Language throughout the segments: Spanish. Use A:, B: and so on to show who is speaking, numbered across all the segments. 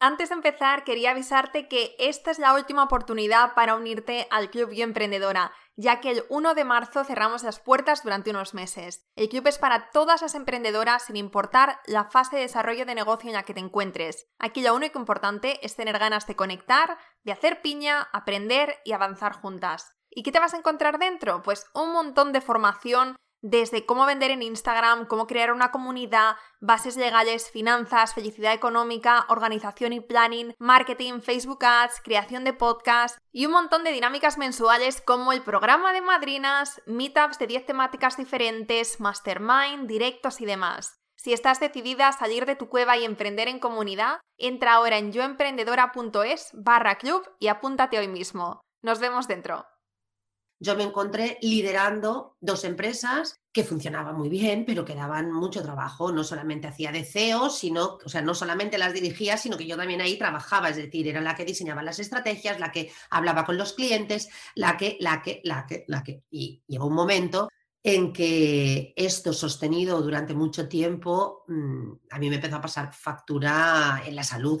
A: Antes de empezar, quería avisarte que esta es la última oportunidad para unirte al Club Yo Emprendedora, ya que el 1 de marzo cerramos las puertas durante unos meses. El club es para todas las emprendedoras sin importar la fase de desarrollo de negocio en la que te encuentres. Aquí lo único importante es tener ganas de conectar, de hacer piña, aprender y avanzar juntas. ¿Y qué te vas a encontrar dentro? Pues un montón de formación desde cómo vender en Instagram, cómo crear una comunidad, bases legales, finanzas, felicidad económica, organización y planning, marketing, Facebook Ads, creación de podcast y un montón de dinámicas mensuales como el programa de madrinas, meetups de 10 temáticas diferentes, mastermind, directos y demás. Si estás decidida a salir de tu cueva y emprender en comunidad, entra ahora en yoemprendedora.es barra club y apúntate hoy mismo. Nos vemos dentro
B: yo me encontré liderando dos empresas que funcionaban muy bien, pero que daban mucho trabajo. No solamente hacía de CEO, sino, o sea, no solamente las dirigía, sino que yo también ahí trabajaba, es decir, era la que diseñaba las estrategias, la que hablaba con los clientes, la que, la que, la que, la que. Y llegó un momento en que esto sostenido durante mucho tiempo, mm, a mí me empezó a pasar factura en la salud.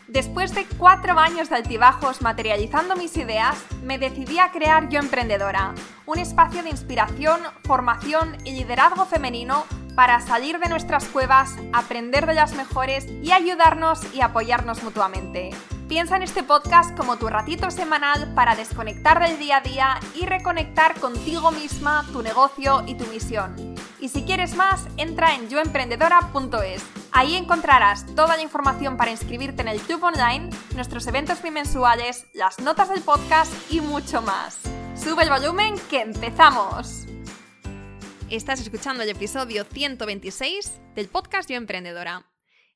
A: Después de cuatro años de altibajos materializando mis ideas, me decidí a crear Yo Emprendedora, un espacio de inspiración, formación y liderazgo femenino para salir de nuestras cuevas, aprender de las mejores y ayudarnos y apoyarnos mutuamente. Piensa en este podcast como tu ratito semanal para desconectar del día a día y reconectar contigo misma, tu negocio y tu misión. Y si quieres más, entra en yoemprendedora.es. Ahí encontrarás toda la información para inscribirte en el club online, nuestros eventos bimensuales, las notas del podcast y mucho más. Sube el volumen que empezamos. Estás escuchando el episodio 126 del podcast Yo Emprendedora.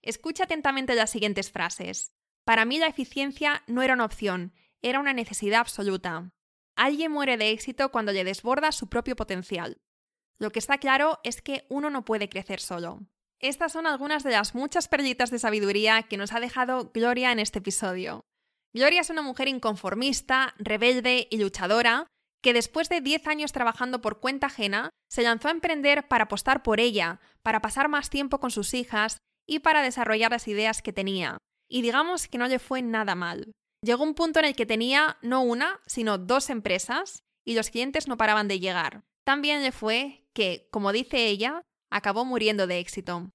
A: Escucha atentamente las siguientes frases. Para mí la eficiencia no era una opción, era una necesidad absoluta. Alguien muere de éxito cuando le desborda su propio potencial. Lo que está claro es que uno no puede crecer solo. Estas son algunas de las muchas perlitas de sabiduría que nos ha dejado Gloria en este episodio. Gloria es una mujer inconformista, rebelde y luchadora que después de 10 años trabajando por cuenta ajena, se lanzó a emprender para apostar por ella, para pasar más tiempo con sus hijas y para desarrollar las ideas que tenía. Y digamos que no le fue nada mal. Llegó un punto en el que tenía no una, sino dos empresas y los clientes no paraban de llegar. También le fue que, como dice ella, acabó muriendo de éxito.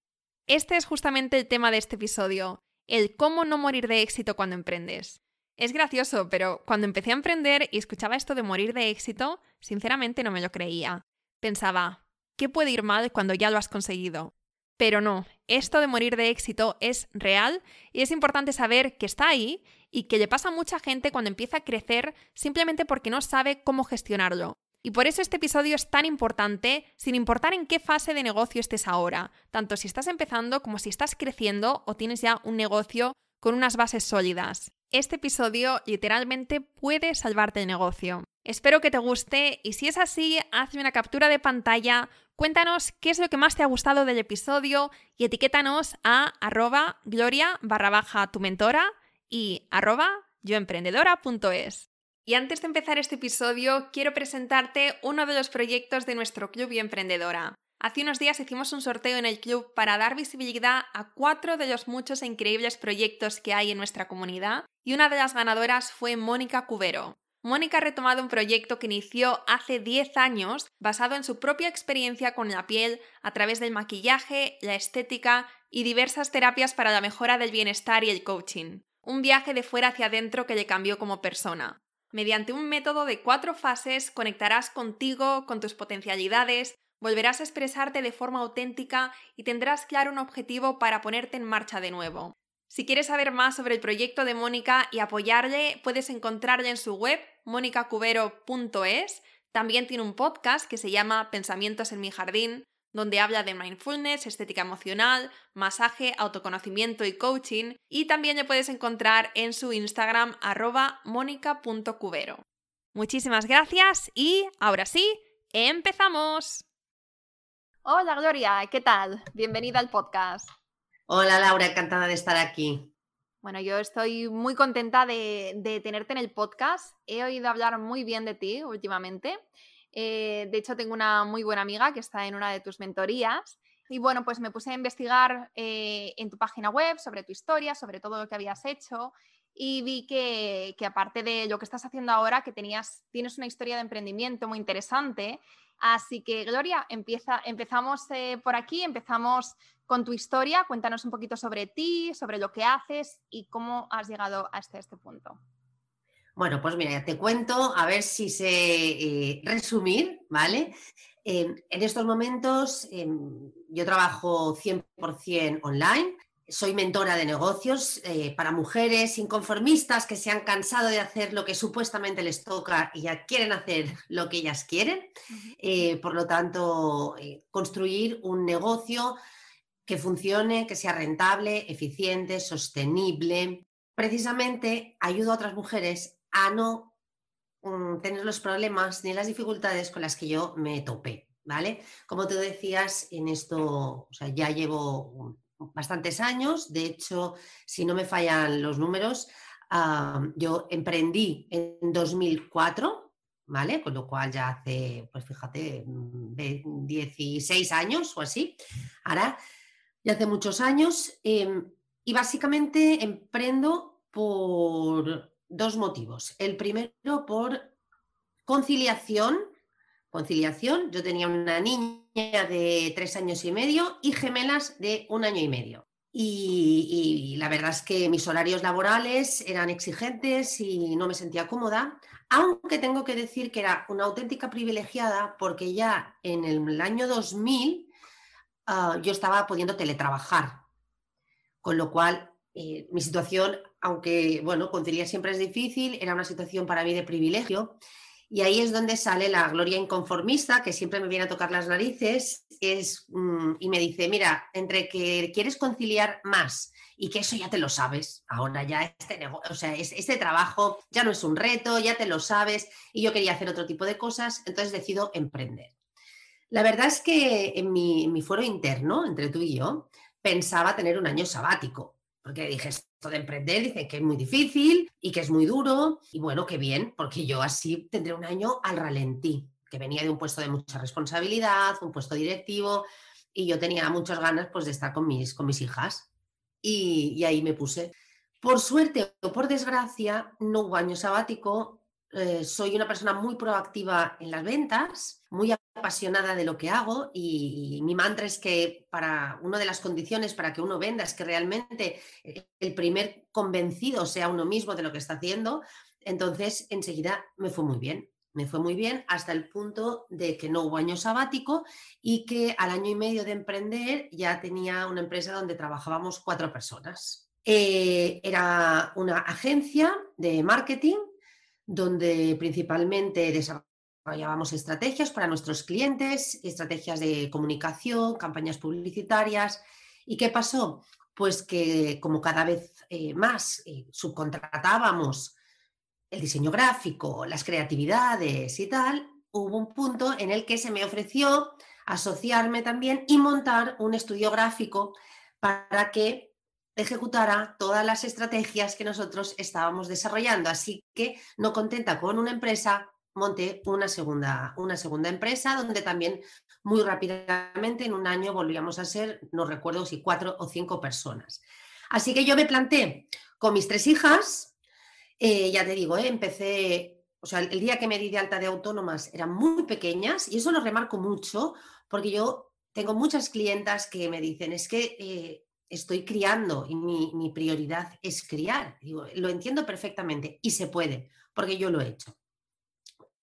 A: Este es justamente el tema de este episodio, el cómo no morir de éxito cuando emprendes. Es gracioso, pero cuando empecé a emprender y escuchaba esto de morir de éxito, sinceramente no me lo creía. Pensaba, ¿qué puede ir mal cuando ya lo has conseguido? Pero no, esto de morir de éxito es real y es importante saber que está ahí y que le pasa a mucha gente cuando empieza a crecer simplemente porque no sabe cómo gestionarlo. Y por eso este episodio es tan importante, sin importar en qué fase de negocio estés ahora, tanto si estás empezando como si estás creciendo o tienes ya un negocio con unas bases sólidas. Este episodio literalmente puede salvarte el negocio. Espero que te guste y si es así, hazme una captura de pantalla, cuéntanos qué es lo que más te ha gustado del episodio y etiquétanos a arroba gloria barra baja tu mentora y arroba yoemprendedora.es. Y antes de empezar este episodio, quiero presentarte uno de los proyectos de nuestro Club y Emprendedora. Hace unos días hicimos un sorteo en el club para dar visibilidad a cuatro de los muchos e increíbles proyectos que hay en nuestra comunidad y una de las ganadoras fue Mónica Cubero. Mónica ha retomado un proyecto que inició hace 10 años basado en su propia experiencia con la piel a través del maquillaje, la estética y diversas terapias para la mejora del bienestar y el coaching. Un viaje de fuera hacia adentro que le cambió como persona. Mediante un método de cuatro fases conectarás contigo, con tus potencialidades, volverás a expresarte de forma auténtica y tendrás claro un objetivo para ponerte en marcha de nuevo. Si quieres saber más sobre el proyecto de Mónica y apoyarle, puedes encontrarle en su web monicacubero.es. También tiene un podcast que se llama Pensamientos en mi jardín, donde habla de mindfulness, estética emocional, masaje, autoconocimiento y coaching. Y también le puedes encontrar en su Instagram arroba monica.cubero. Muchísimas gracias y ahora sí, empezamos. Hola Gloria, ¿qué tal? Bienvenida al podcast.
B: Hola Laura, encantada de estar aquí.
A: Bueno, yo estoy muy contenta de, tenerte en el podcast. He oído hablar muy bien de ti últimamente. Eh, de hecho, tengo una muy buena amiga que está en una de tus mentorías. Y bueno, pues me puse a investigar eh, en tu página web sobre tu historia, sobre todo lo que habías hecho. Y vi que, aparte de lo que estás haciendo ahora, que tenías, tienes una historia de emprendimiento muy interesante. Así que, Gloria, empieza, empezamos eh, por aquí, empezamos con tu historia. Cuéntanos un poquito sobre ti, sobre lo que haces y cómo has llegado hasta este punto.
B: Bueno, pues mira, te cuento, a ver si sé eh, resumir, ¿vale? En estos momentos em, yo trabajo 100% online, soy mentora de negocios eh, para mujeres inconformistas que se han cansado de hacer lo que supuestamente les toca y ya quieren hacer lo que ellas quieren. Eh, por lo tanto, construir un negocio que funcione, que sea rentable, eficiente, sostenible. Precisamente ayudo a otras mujeres a no mm, tener los problemas ni las dificultades con las que yo me topé, ¿vale? Como tú decías, en esto, o sea, ya llevo bastantes años, de hecho, si no me fallan los números, yo emprendí en 2004, ¿vale? Con lo cual ya hace, pues fíjate, 16 mm, años o así. Ahora y hace muchos años. Em, y básicamente emprendo por dos motivos. El primero por conciliación. Conciliación. Yo tenía una niña de tres años y medio y gemelas de un año y medio. Y, la verdad es que mis horarios laborales eran exigentes y no me sentía cómoda, aunque tengo que decir que era una auténtica privilegiada porque ya en el año 2000 Ah, yo estaba pudiendo teletrabajar, con lo cual eh, mi situación, aunque bueno, conciliar siempre es difícil, era una situación para mí de privilegio. Y ahí es donde sale la gloria inconformista, que siempre me viene a tocar las narices, es, mm, y me dice, mira, entre que quieres conciliar más y que eso ya te lo sabes, ahora ya este, o sea, este trabajo ya no es un reto, ya te lo sabes, y yo quería hacer otro tipo de cosas, entonces decido emprender. La verdad es que en mi, foro interno, entre tú y yo, pensaba tener un año sabático, porque dije, esto de emprender, dice que es muy difícil y que es muy duro, y bueno, qué bien, porque yo así tendré un año al ralentí, que venía de un puesto de mucha responsabilidad, un puesto directivo, y yo tenía muchas ganas pues, de estar con mis, con mis hijas. Y, y ahí me puse. Por suerte o por desgracia, no hubo año sabático eh, soy una persona muy proactiva en las ventas, muy apasionada de lo que hago y, mi mantra es que para una de las condiciones para que uno venda es que realmente el primer convencido sea uno mismo de lo que está haciendo. Entonces, enseguida me fue muy bien. Me fue muy bien hasta el punto de que no hubo año sabático y que al año y medio de emprender ya tenía una empresa donde trabajábamos cuatro personas. Eh, era una agencia de marketing donde principalmente desarrollábamos estrategias para nuestros clientes, estrategias de comunicación, campañas publicitarias. ¿Y qué pasó? Pues que como cada vez eh, más eh, subcontratábamos el diseño gráfico, las creatividades y tal, hubo un punto en el que se me ofreció asociarme también y montar un estudio gráfico para que ejecutara todas las estrategias que nosotros estábamos desarrollando. Así que, no contenta con una empresa, monté una segunda, una segunda empresa donde también muy rápidamente, en un año, volvíamos a ser, no recuerdo si cuatro o cinco personas. Así que yo me planté con mis tres hijas, eh, ya te digo, eh, empecé, o sea, el día que me di de alta de autónomas eran muy pequeñas y eso lo remarco mucho porque yo tengo muchas clientas que me dicen, es que eh, estoy criando y mi, prioridad es criar. Lo entiendo perfectamente y se puede, porque yo lo he hecho.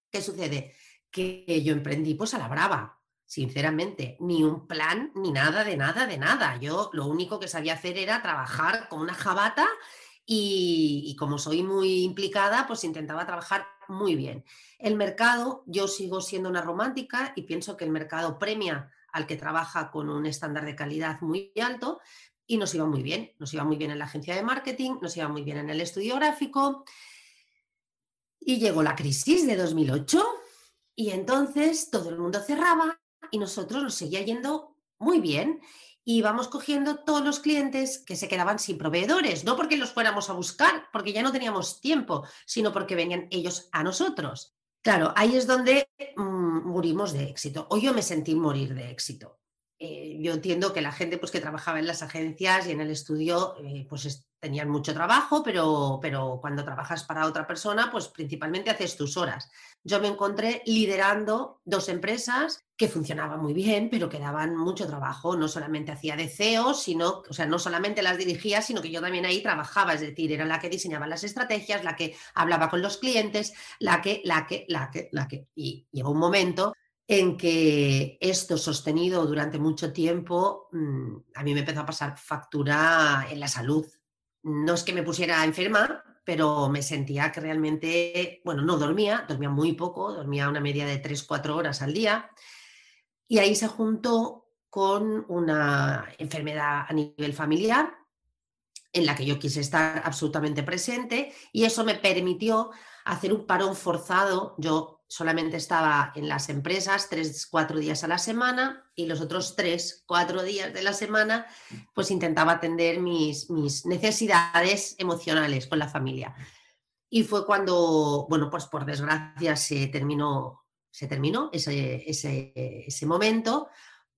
B: ¿Qué sucede? Que yo emprendí pues a la brava, sinceramente, ni un plan, ni nada de nada de nada. Yo lo único que sabía hacer era trabajar con una jabata y, y como soy muy implicada, pues intentaba trabajar muy bien. El mercado, yo sigo siendo una romántica y pienso que el mercado premia al que trabaja con un estándar de calidad muy alto, y nos iba muy bien. Nos iba muy bien en la agencia de marketing, nos iba muy bien en el estudio gráfico. Y llegó la crisis de 2008 y entonces todo el mundo cerraba y nosotros nos seguía yendo muy bien. y vamos cogiendo todos los clientes que se quedaban sin proveedores, no porque los fuéramos a buscar, porque ya no teníamos tiempo, sino porque venían ellos a nosotros. Claro, ahí es donde mm, murimos de éxito, o yo me sentí morir de éxito. Eh, yo entiendo que la gente pues, que trabajaba en las agencias y en el estudio eh, pues tenían mucho trabajo, pero, pero cuando trabajas para otra persona, pues principalmente haces tus horas. Yo me encontré liderando dos empresas que funcionaban muy bien, pero que daban mucho trabajo. No solamente hacía de CEO, sino, o sea, no solamente las dirigía, sino que yo también ahí trabajaba, es decir, era la que diseñaba las estrategias, la que hablaba con los clientes, la que, la que, la que, la que. Y llegó un momento en que esto sostenido durante mucho tiempo, mm, a mí me empezó a pasar factura en la salud. No es que me pusiera enferma, pero me sentía que realmente, bueno, no dormía, dormía muy poco, dormía una media de 3-4 horas al día. Y ahí se juntó con una enfermedad a nivel familiar en la que yo quise estar absolutamente presente y eso me permitió hacer un parón forzado. Yo solamente estaba en las empresas tres, cuatro días a la semana y los otros tres, cuatro días de la semana, pues intentaba atender mis, mis necesidades emocionales con la familia. Y fue cuando, bueno, pues por desgracia se terminó, se terminó ese, ese, ese momento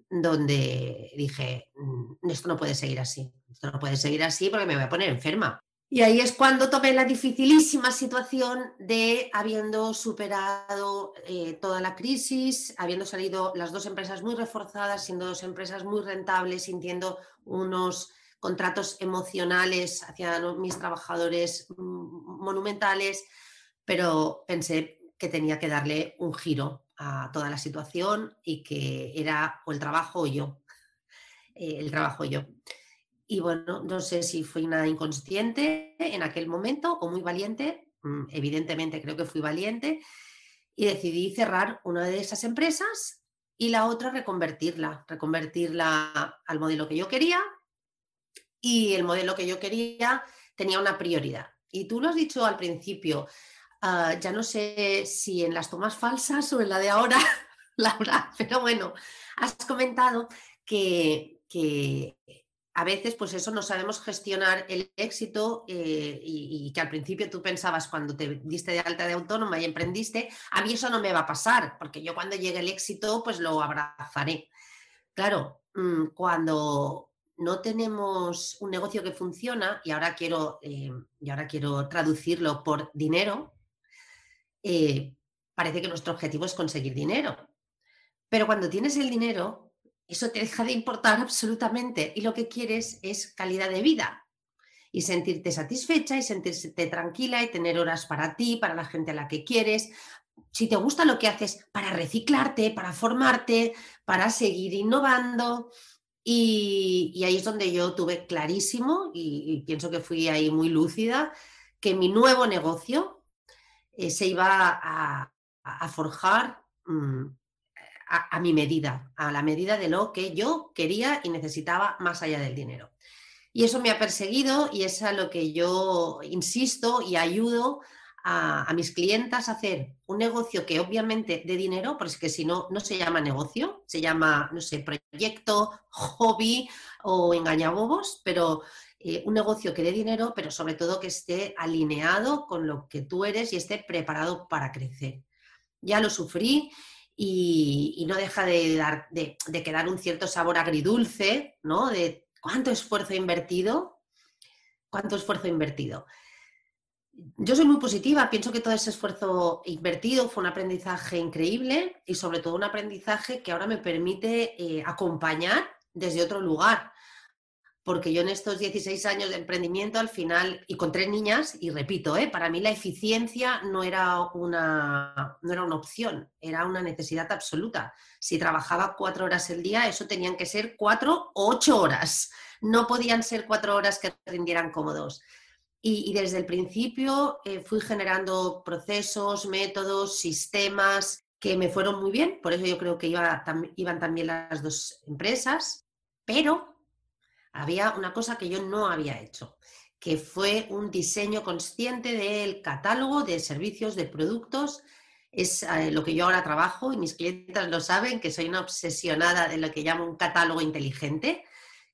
B: donde dije, mm, esto no puede seguir así, esto no puede seguir así porque me voy a poner enferma. Y ahí es cuando tomé la dificilísima situación de, habiendo superado eh, toda la crisis, habiendo salido las dos empresas muy reforzadas, siendo dos empresas muy rentables, sintiendo unos contratos emocionales hacia mis trabajadores mm, monumentales, pero pensé que tenía que darle un giro a toda la situación y que era o el trabajo o yo, eh, el trabajo o yo. Y bueno, no sé si fui una inconsciente en aquel momento o muy valiente. Mm, evidentemente creo que fui valiente y decidí cerrar una de esas empresas y la otra reconvertirla, reconvertirla al modelo que yo quería y el modelo que yo quería tenía una prioridad. Y tú lo has dicho al principio, ah, ya no sé si en las tomas falsas o en la de ahora, Laura, pero bueno, has comentado que, que a veces, pues eso, no sabemos gestionar el éxito eh, y, que al principio tú pensabas cuando te diste de alta de autónoma y emprendiste, a mí eso no me va a pasar, porque yo cuando llegue el éxito, pues lo abrazaré. Claro, mm, cuando no tenemos un negocio que funciona, y ahora quiero, eh, y ahora quiero traducirlo por dinero, eh, parece que nuestro objetivo es conseguir dinero. Pero cuando tienes el dinero, eso te deja de importar absolutamente y lo que quieres es calidad de vida y sentirte satisfecha y sentirte tranquila y tener horas para ti, para la gente a la que quieres. Si te gusta lo que haces, para reciclarte, para formarte, para seguir innovando. Y, ahí es donde yo tuve clarísimo, y, pienso que fui ahí muy lúcida, que mi nuevo negocio eh, se iba a, forjar mm, a, mi medida, a la medida de lo que yo quería y necesitaba más allá del dinero. Y eso me ha perseguido y es a lo que yo insisto y ayudo a, mis clientas a hacer un negocio que obviamente de dinero, porque si no, no se llama negocio, se llama, no sé, proyecto, hobby o engañabobos, pero eh, un negocio que dé dinero, pero sobre todo que esté alineado con lo que tú eres y esté preparado para crecer. Ya lo sufrí y, no deja de, dar, de, quedar un cierto sabor agridulce, ¿no? De cuánto esfuerzo invertido, cuánto esfuerzo invertido. Yo soy muy positiva, pienso que todo ese esfuerzo invertido fue un aprendizaje increíble y sobre todo un aprendizaje que ahora me permite eh, acompañar desde otro lugar porque yo en estos 16 años de emprendimiento al final, y con tres niñas, y repito, ¿eh? para mí la eficiencia no era, una, no era una opción, era una necesidad absoluta. Si trabajaba cuatro horas el día, eso tenían que ser cuatro o ocho horas. No podían ser cuatro horas que rindieran cómodos. Y, desde el principio eh, fui generando procesos, métodos, sistemas que me fueron muy bien, por eso yo creo que iban también las dos empresas, pero había una cosa que yo no había hecho, que fue un diseño consciente del catálogo de servicios, de productos. Es eh, lo que yo ahora trabajo y mis clientes lo saben, que soy una obsesionada de lo que llamo un catálogo inteligente,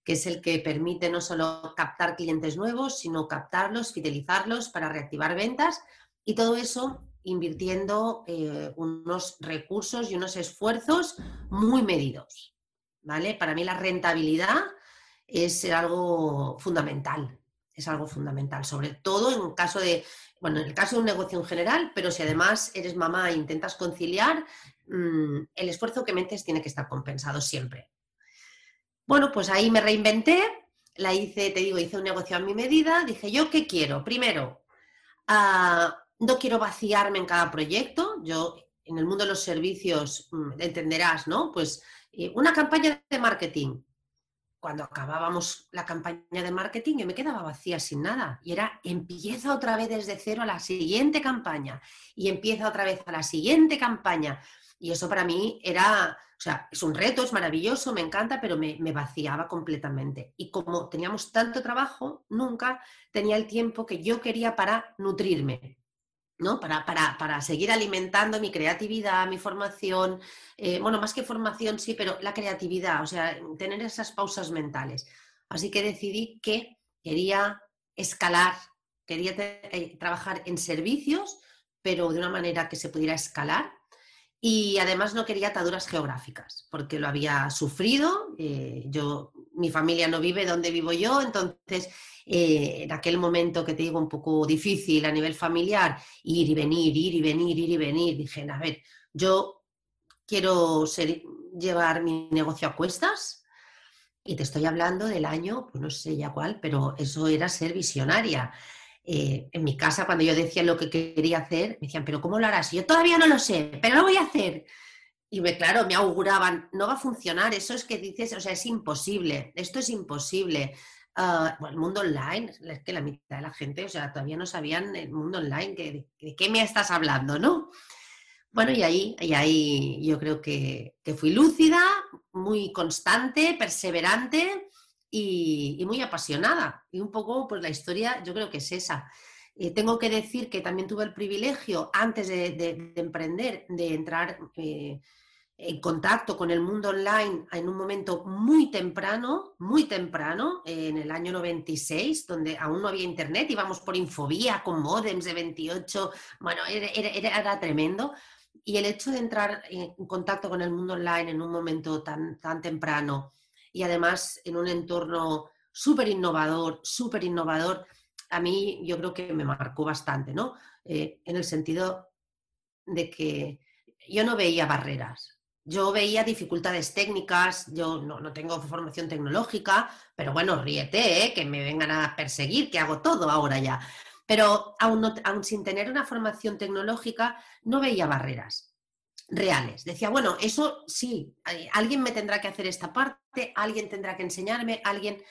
B: que es el que permite no solo captar clientes nuevos, sino captarlos, fidelizarlos para reactivar ventas y todo eso invirtiendo eh, unos recursos y unos esfuerzos muy medidos. ¿vale? Para mí la rentabilidad es algo fundamental, es algo fundamental, sobre todo en caso de, bueno, en el caso de un negocio en general, pero si además eres mamá e intentas conciliar, mm, el esfuerzo que metes tiene que estar compensado siempre. Bueno, pues ahí me reinventé, la hice, te digo, hice un negocio a mi medida, dije yo, ¿qué quiero? Primero, ah, no quiero vaciarme en cada proyecto, yo en el mundo de los servicios mm, entenderás, ¿no? Pues eh, una campaña de marketing. Cuando acabábamos la campaña de marketing, yo me quedaba vacía sin nada. Y era, empieza otra vez desde cero a la siguiente campaña. Y empieza otra vez a la siguiente campaña. Y eso para mí era, o sea, es un reto, es maravilloso, me encanta, pero me, vaciaba completamente. Y como teníamos tanto trabajo, nunca tenía el tiempo que yo quería para nutrirme. ¿No? Para, para, seguir alimentando mi creatividad, mi formación, eh, bueno, más que formación sí, pero la creatividad, o sea, tener esas pausas mentales. Así que decidí que quería escalar, quería eh, trabajar en servicios, pero de una manera que se pudiera escalar y además no quería ataduras geográficas, porque lo había sufrido. Eh, yo, mi familia no vive donde vivo yo, entonces eh, en aquel momento que te digo un poco difícil a nivel familiar, ir y venir, ir y venir, ir y venir, dije, a ver, yo quiero llevar mi negocio a cuestas. Y te estoy hablando del año, pues no sé ya cuál, pero eso era ser visionaria. Eh, en mi casa, cuando yo decía lo que quería hacer, me decían, pero ¿cómo lo harás? Yo todavía no lo sé, pero lo voy a hacer. Y claro, me auguraban, no va a funcionar, eso es que dices, o sea, es imposible, esto es imposible. Bueno, el mundo online, es que la mitad de la gente, o sea, todavía no sabían el mundo online, que, de, qué me estás hablando, ¿no? Bueno, y ahí, y ahí yo creo que, que fui lúcida, muy constante, perseverante y, muy apasionada. Y un poco, pues la historia yo creo que es esa. Eh, tengo que decir que también tuve el privilegio, antes de, emprender, de entrar eh, en contacto con el mundo online en un momento muy temprano, muy temprano, en el año 96, donde aún no había internet, íbamos por infobía con modems de 28, bueno, era, era tremendo. Y el hecho de entrar en contacto con el mundo online en un momento tan, tan temprano, y además en un entorno súper innovador, súper innovador, a mí yo creo que me marcó bastante, ¿no? Eh, en el sentido de que yo no veía barreras, yo veía dificultades técnicas, yo no, tengo formación tecnológica, pero bueno, ríete, ¿eh? que me vengan a perseguir, que hago todo ahora ya. Pero aún, aún sin tener una formación tecnológica, no veía barreras reales. Decía, bueno, eso sí, alguien me tendrá que hacer esta parte, alguien tendrá que enseñarme, alguien,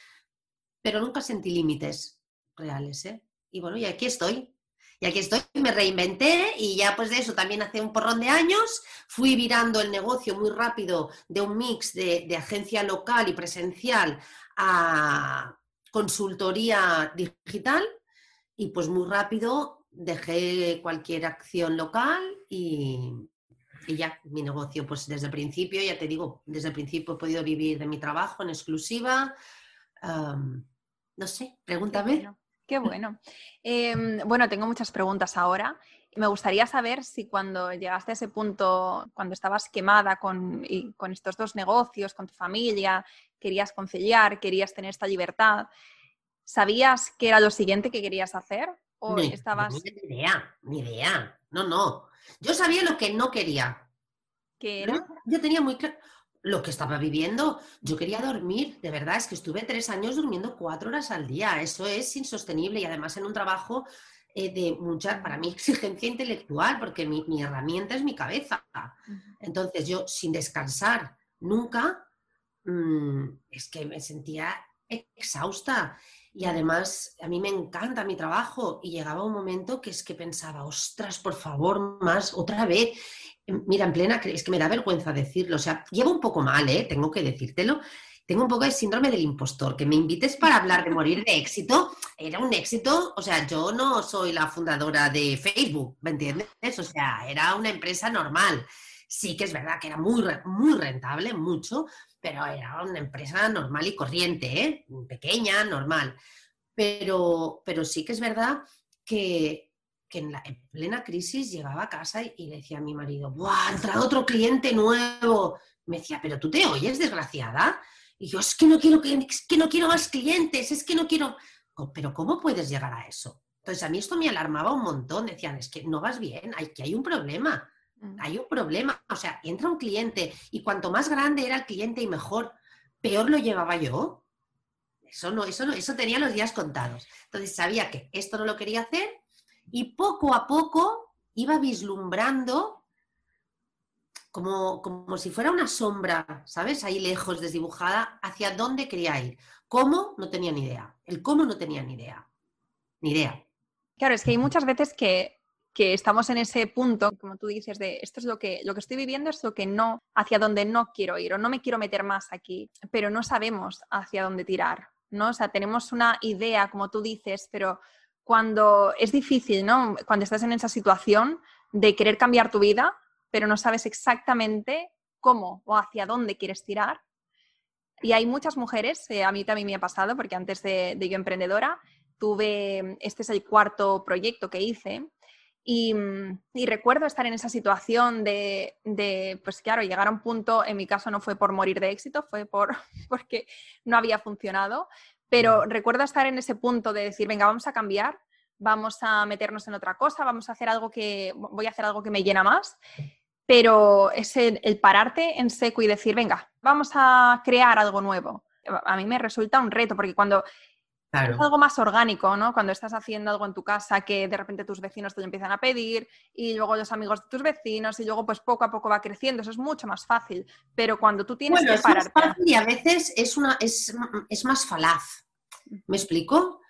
B: pero nunca sentí límites reales. ¿eh? Y bueno, y aquí estoy. Y aquí estoy, me reinventé y ya pues de eso también hace un porrón de años fui virando el negocio muy rápido de un mix de, agencia local y presencial a consultoría digital y pues muy rápido dejé cualquier acción local y, y ya, mi negocio, pues desde el principio, ya te digo, desde el principio he podido vivir de mi trabajo en exclusiva. no sé, pregúntame.
A: Qué bueno. Em, bueno. tengo muchas preguntas ahora. Me gustaría saber si cuando llegaste a ese punto, cuando estabas quemada con, con estos dos negocios, con tu familia, querías conciliar, querías tener esta libertad, ¿sabías qué era lo siguiente que querías hacer? ¿O estabas...
B: Ni idea, ni idea. No, no. Yo sabía lo que no quería.
A: ¿Qué era?
B: Yo tenía muy claro lo que estaba viviendo. Yo quería dormir, de verdad, es que estuve tres años durmiendo cuatro horas al día. Eso es insostenible y además en un trabajo eh, de mucha, para mí, exigencia intelectual, porque mi, herramienta es mi cabeza. Entonces yo, sin descansar nunca, mm, es que me sentía exhausta. Y además, a mí me encanta mi trabajo y llegaba un momento que es que pensaba, ostras, por favor, más, otra vez. Em, mira, en plena, es que me da vergüenza decirlo, o sea, llevo un poco mal, ¿eh? tengo que decírtelo. Tengo un poco de síndrome del impostor, que me invites para hablar de morir de éxito, era un éxito, o sea, yo no soy la fundadora de Facebook, ¿me entiendes? O sea, era una empresa normal Sí que es verdad que era muy, muy rentable, mucho, pero era una empresa normal y corriente, ¿eh? pequeña, normal. Pero, pero sí que es verdad que, en la plena crisis llegaba a casa y, le decía a mi marido, ¡buah, ha entrado otro cliente nuevo! Me decía, ¿pero tú te oyes, desgraciada? Y yo, es que no quiero, que, que no quiero más clientes, es que no quiero... Pero ¿cómo puedes llegar a eso? Entonces a mí esto me alarmaba un montón. Decían, es que no vas bien, hay, que hay un problema. Mm. Hay un problema. O sea, entra un cliente y cuanto más grande era el cliente y mejor, peor lo llevaba yo. Eso no, eso no, eso tenía los días contados. Entonces sabía que esto no lo quería hacer y poco a poco iba vislumbrando como, como si fuera una sombra, ¿sabes? Ahí lejos, desdibujada, hacia dónde quería ir. ¿Cómo? No tenía ni idea. El cómo no tenía ni idea. Ni idea.
A: Claro, es que hay muchas veces que, que estamos en ese punto, como tú dices, de esto es lo que, lo que estoy viviendo, es lo que no, hacia donde no quiero ir o no me quiero meter más aquí, pero no sabemos hacia dónde tirar, ¿no? O sea, tenemos una idea, como tú dices, pero cuando es difícil, ¿no? Cuando estás en esa situación de querer cambiar tu vida, pero no sabes exactamente cómo o hacia dónde quieres tirar. Y hay muchas mujeres, eh, a mí también me ha pasado, porque antes de, yo emprendedora, tuve, este es el cuarto proyecto que hice, y, recuerdo estar en esa situación de, de, pues claro, llegar a un punto, en mi caso no fue por morir de éxito, fue por, porque no había funcionado, pero recuerdo estar en ese punto de decir, venga, vamos a cambiar, vamos a meternos en otra cosa, vamos a hacer algo que, voy a hacer algo que me llena más, pero es el, pararte en seco y decir, venga, vamos a crear algo nuevo. A mí me resulta un reto, porque cuando Es algo más orgánico, ¿no? Cuando estás haciendo algo en tu casa que de repente tus vecinos te lo empiezan a pedir y luego los amigos de tus vecinos y luego pues poco a poco va creciendo, eso es mucho más fácil. Pero cuando tú tienes que pararte...
B: y a veces es, una, es, es más falaz. ¿Me explico?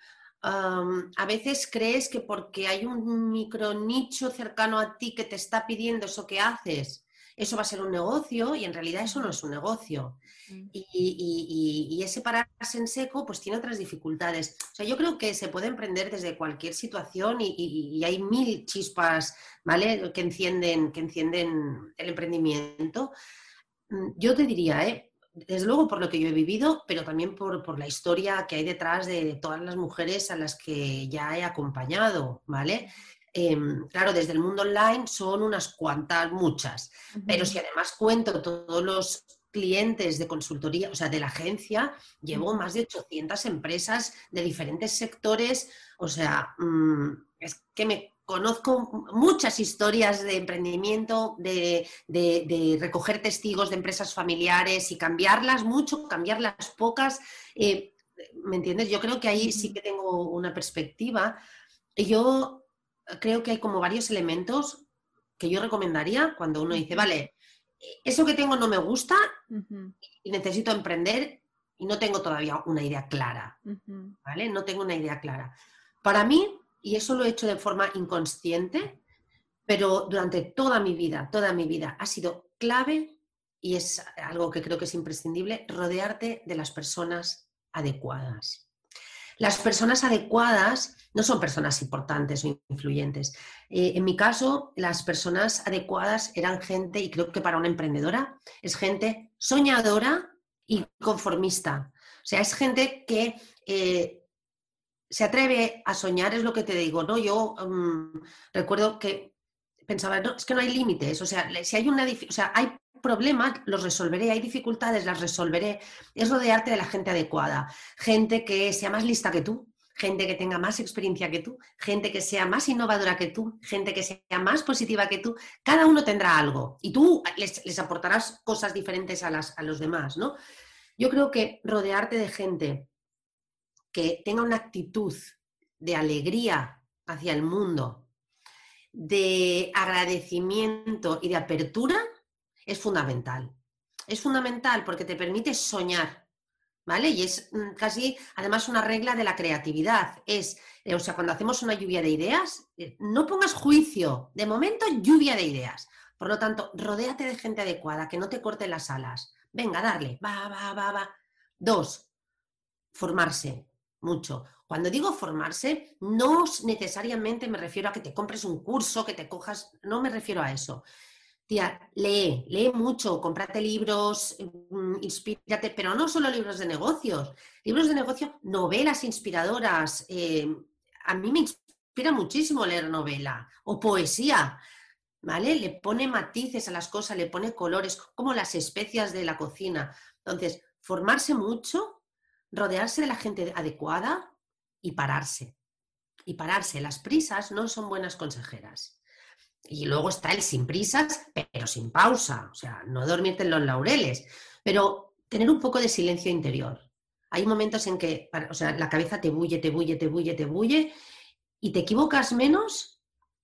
B: a veces crees que porque hay un micro nicho cercano a ti que te está pidiendo eso que haces, eso va a ser un negocio y en realidad eso no es un negocio. Mm. Y, ese pararse en seco pues tiene otras dificultades. O sea, yo creo que se puede emprender desde cualquier situación y, hay mil chispas, ¿vale? Que encienden, que encienden el emprendimiento. Mm, yo te diría, ¿eh? desde luego por lo que yo he vivido, pero también por, la historia que hay detrás de todas las mujeres a las que ya he acompañado, ¿vale? Em, claro, desde el mundo online son unas cuantas, muchas, pero si además cuento todos los clientes de consultoría, o sea, de la agencia, llevo más de 800 empresas de diferentes sectores, o sea, mm, es que me conozco muchas historias de emprendimiento, de, recoger testigos de empresas familiares y cambiarlas mucho, cambiarlas pocas. Eh, ¿Me entiendes? Yo creo que ahí sí que tengo una perspectiva. Yo creo que hay como varios elementos que yo recomendaría cuando uno dice, vale, eso que tengo no me gusta y necesito emprender y no tengo todavía una idea clara. ¿Vale? No tengo una idea clara. Para mí, y eso lo he hecho de forma inconsciente, pero durante toda mi vida, toda mi vida, ha sido clave y es algo que creo que es imprescindible, rodearte de las personas adecuadas. Las personas adecuadas no son personas importantes o influyentes. Eh, en mi caso, las personas adecuadas eran gente, y creo que para una emprendedora, es gente soñadora y conformista. O sea, es gente que eh, se atreve a soñar, es lo que te digo, ¿no? Yo mm, recuerdo que pensaba, es que no hay límites, o sea, si hay una, o sea, hay problemas, los resolveré, hay dificultades, las resolveré. Es rodearte de la gente adecuada, gente que sea más lista que tú, gente que tenga más experiencia que tú, gente que sea más innovadora que tú, gente que sea más positiva que tú. Cada uno tendrá algo y tú les, les aportarás cosas diferentes a, las, a los demás, ¿no? Yo creo que rodearte de gente que tenga una actitud de alegría hacia el mundo, de agradecimiento y de apertura, es fundamental. Es fundamental porque te permite soñar, ¿vale? Y es mm, casi, además, una regla de la creatividad. Es, eh, o sea, cuando hacemos una lluvia de ideas, eh, no pongas juicio. De momento, lluvia de ideas. Por lo tanto, rodéate de gente adecuada, que no te corte las alas. Venga, darle, va, va, va, va. Dos, formarse mucho. Cuando digo formarse, no necesariamente me refiero a que te compres un curso, que te cojas, no me refiero a eso. Tía, lee, lee mucho, cómprate libros, mm, inspírate, pero no solo libros de negocios, libros de negocio, novelas inspiradoras. Eh, a mí me inspira muchísimo leer novela o poesía. ¿Vale? Le pone matices a las cosas, le pone colores, como las especias de la cocina. Entonces, formarse mucho, rodearse de la gente adecuada y pararse. Y pararse. Las prisas no son buenas consejeras. Y luego está el sin prisas, pero sin pausa. O sea, no dormirte en los laureles, pero tener un poco de silencio interior. Hay momentos en que o sea, la cabeza te bulle, te bulle, te bulle, te bulle, y te equivocas menos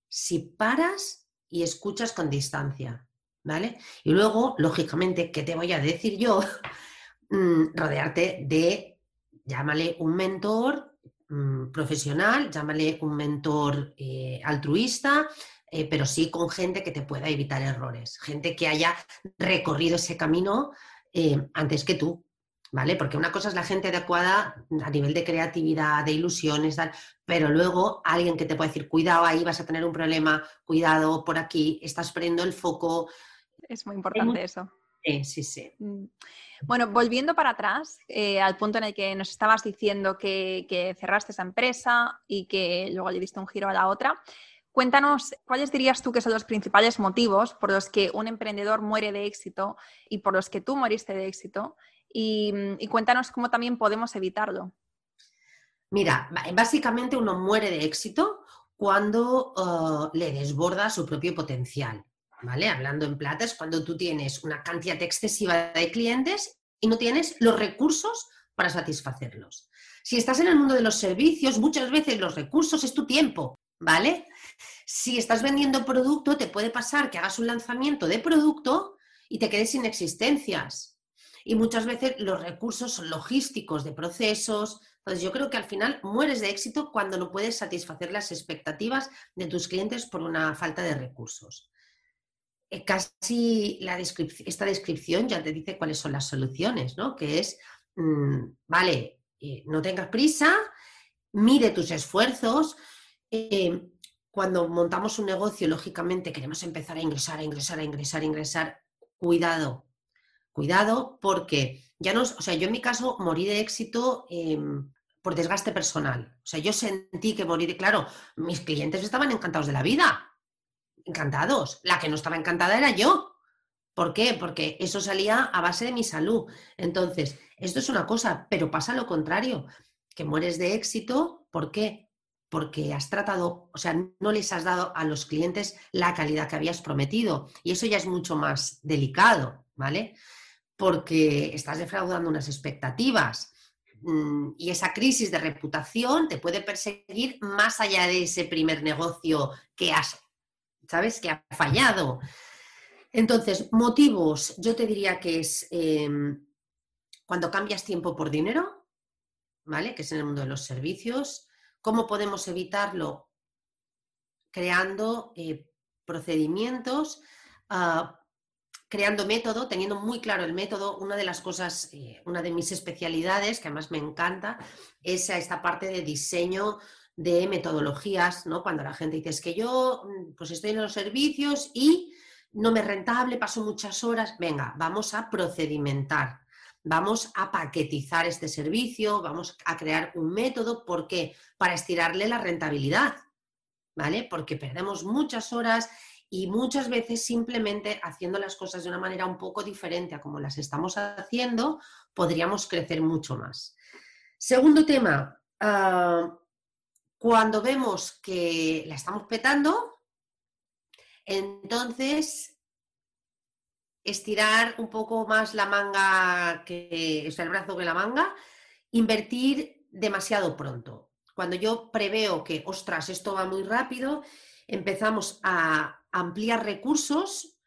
B: si paras y escuchas con distancia. ¿Vale? Y luego, lógicamente, ¿qué te voy a decir yo? Mm, rodearte de, llámale un mentor mm, profesional, llámale un mentor eh, altruista, eh, pero sí con gente que te pueda evitar errores, gente que haya recorrido ese camino eh, antes que tú, ¿vale? Porque una cosa es la gente adecuada a nivel de creatividad, de ilusiones, pero luego alguien que te puede decir, cuidado, ahí vas a tener un problema, cuidado, por aquí, estás perdiendo el foco.
A: Es muy importante eso.
B: Sí, sí, sí.
A: Mm. Bueno, volviendo para atrás, eh, al punto en el que nos estabas diciendo que, que cerraste esa empresa y que luego le diste un giro a la otra, Cuéntanos, ¿cuáles dirías tú que son los principales motivos por los que un emprendedor muere de éxito y por los que tú moriste de éxito? Y, cuéntanos cómo también podemos evitarlo.
B: Mira, básicamente uno muere de éxito cuando uh, le desborda su propio potencial. ¿Vale? Hablando en plata es cuando tú tienes una cantidad excesiva de clientes y no tienes los recursos para satisfacerlos. Si estás en el mundo de los servicios, muchas veces los recursos es tu tiempo, ¿vale? Si estás vendiendo producto, te puede pasar que hagas un lanzamiento de producto y te quedes sin existencias. Y muchas veces los recursos son logísticos de procesos. Entonces yo creo que al final mueres de éxito cuando no puedes satisfacer las expectativas de tus clientes por una falta de recursos. Eh, casi la esta descripción ya te dice cuáles son las soluciones, ¿no? Que es, mm, vale, eh, no tengas prisa, mide tus esfuerzos, eh, cuando montamos un negocio, lógicamente queremos empezar a ingresar, a ingresar, a ingresar, a ingresar. Cuidado, cuidado, porque ya no, o sea, yo en mi caso morí de éxito em, por desgaste personal. O sea, yo sentí que morí claro, mis clientes estaban encantados de la vida, encantados. La que no estaba encantada era yo. ¿Por qué? Porque eso salía a base de mi salud. Entonces, esto es una cosa, pero pasa lo contrario, que mueres de éxito, ¿por qué? Porque has tratado, o sea, no les has dado a los clientes la calidad que habías prometido. Y eso ya es mucho más delicado, ¿vale? Porque estás defraudando unas expectativas. Mm, y esa crisis de reputación te puede perseguir más allá de ese primer negocio que has, ¿sabes? Que ha fallado. Entonces, motivos, yo te diría que es em, cuando cambias tiempo por dinero, ¿vale? Que es en el mundo de los servicios ¿Cómo podemos evitarlo? Creando eh, procedimientos, ah, creando método, teniendo muy claro el método. Una de las cosas, eh, una de mis especialidades, que además me encanta, es esta parte de diseño de metodologías, ¿no? Cuando la gente dice, es que yo mm, pues estoy en los servicios y no me es rentable, paso muchas horas, venga, vamos a procedimentar vamos a paquetizar este servicio, vamos a crear un método, ¿por qué? Para estirarle la rentabilidad, ¿vale? Porque perdemos muchas horas y muchas veces simplemente haciendo las cosas de una manera un poco diferente a como las estamos haciendo, podríamos crecer mucho más. Segundo tema, ah, cuando vemos que la estamos petando, entonces estirar un poco más la manga, que, o el brazo que la manga, invertir demasiado pronto. Cuando yo preveo que, ostras, esto va muy rápido, empezamos a ampliar recursos,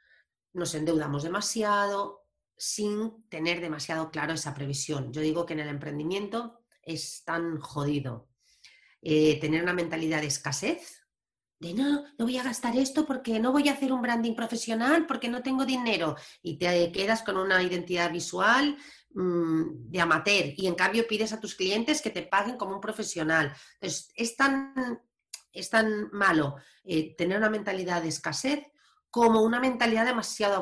B: nos endeudamos demasiado sin tener demasiado claro esa previsión. Yo digo que en el emprendimiento es tan jodido eh, tener una mentalidad de escasez de no, no voy a gastar esto porque no voy a hacer un branding profesional porque no tengo dinero. Y te quedas con una identidad visual mm, de amateur. Y en cambio pides a tus clientes que te paguen como un profesional. Entonces, es tan, es tan malo eh, tener una mentalidad de escasez como una mentalidad demasiado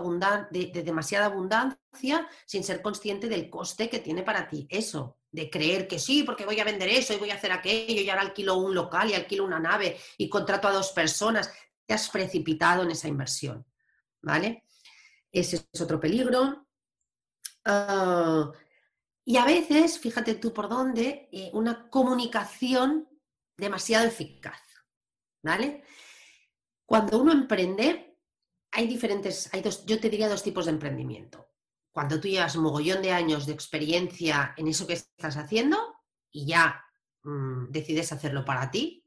B: de, demasiada abundancia sin ser consciente del coste que tiene para ti eso, de creer que sí, porque voy a vender eso y voy a hacer aquello y ahora alquilo un local y alquilo una nave y contrato a dos personas. Te has precipitado en esa inversión, ¿vale? Ese es otro peligro. Ah, y a veces, fíjate tú por dónde, eh, una comunicación demasiado eficaz, ¿vale? Cuando uno emprende, hay diferentes, hay dos, yo te diría dos tipos de emprendimiento. Cuando tú llevas mogollón de años de experiencia en eso que estás haciendo y ya mm, decides hacerlo para ti,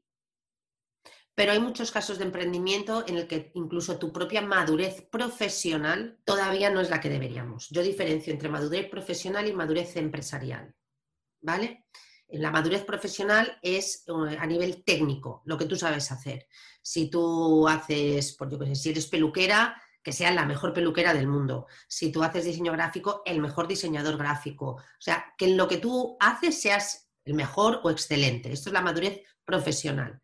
B: pero hay muchos casos de emprendimiento en el que incluso tu propia madurez profesional todavía no es la que deberíamos. Yo diferencio entre madurez profesional y madurez empresarial, ¿vale? La madurez profesional es eh, a nivel técnico, lo que tú sabes hacer. Si tú haces, por yo que sé, si eres peluquera, que sea la mejor peluquera del mundo. Si tú haces diseño gráfico, el mejor diseñador gráfico. O sea, que en lo que tú haces seas el mejor o excelente. Esto es la madurez profesional.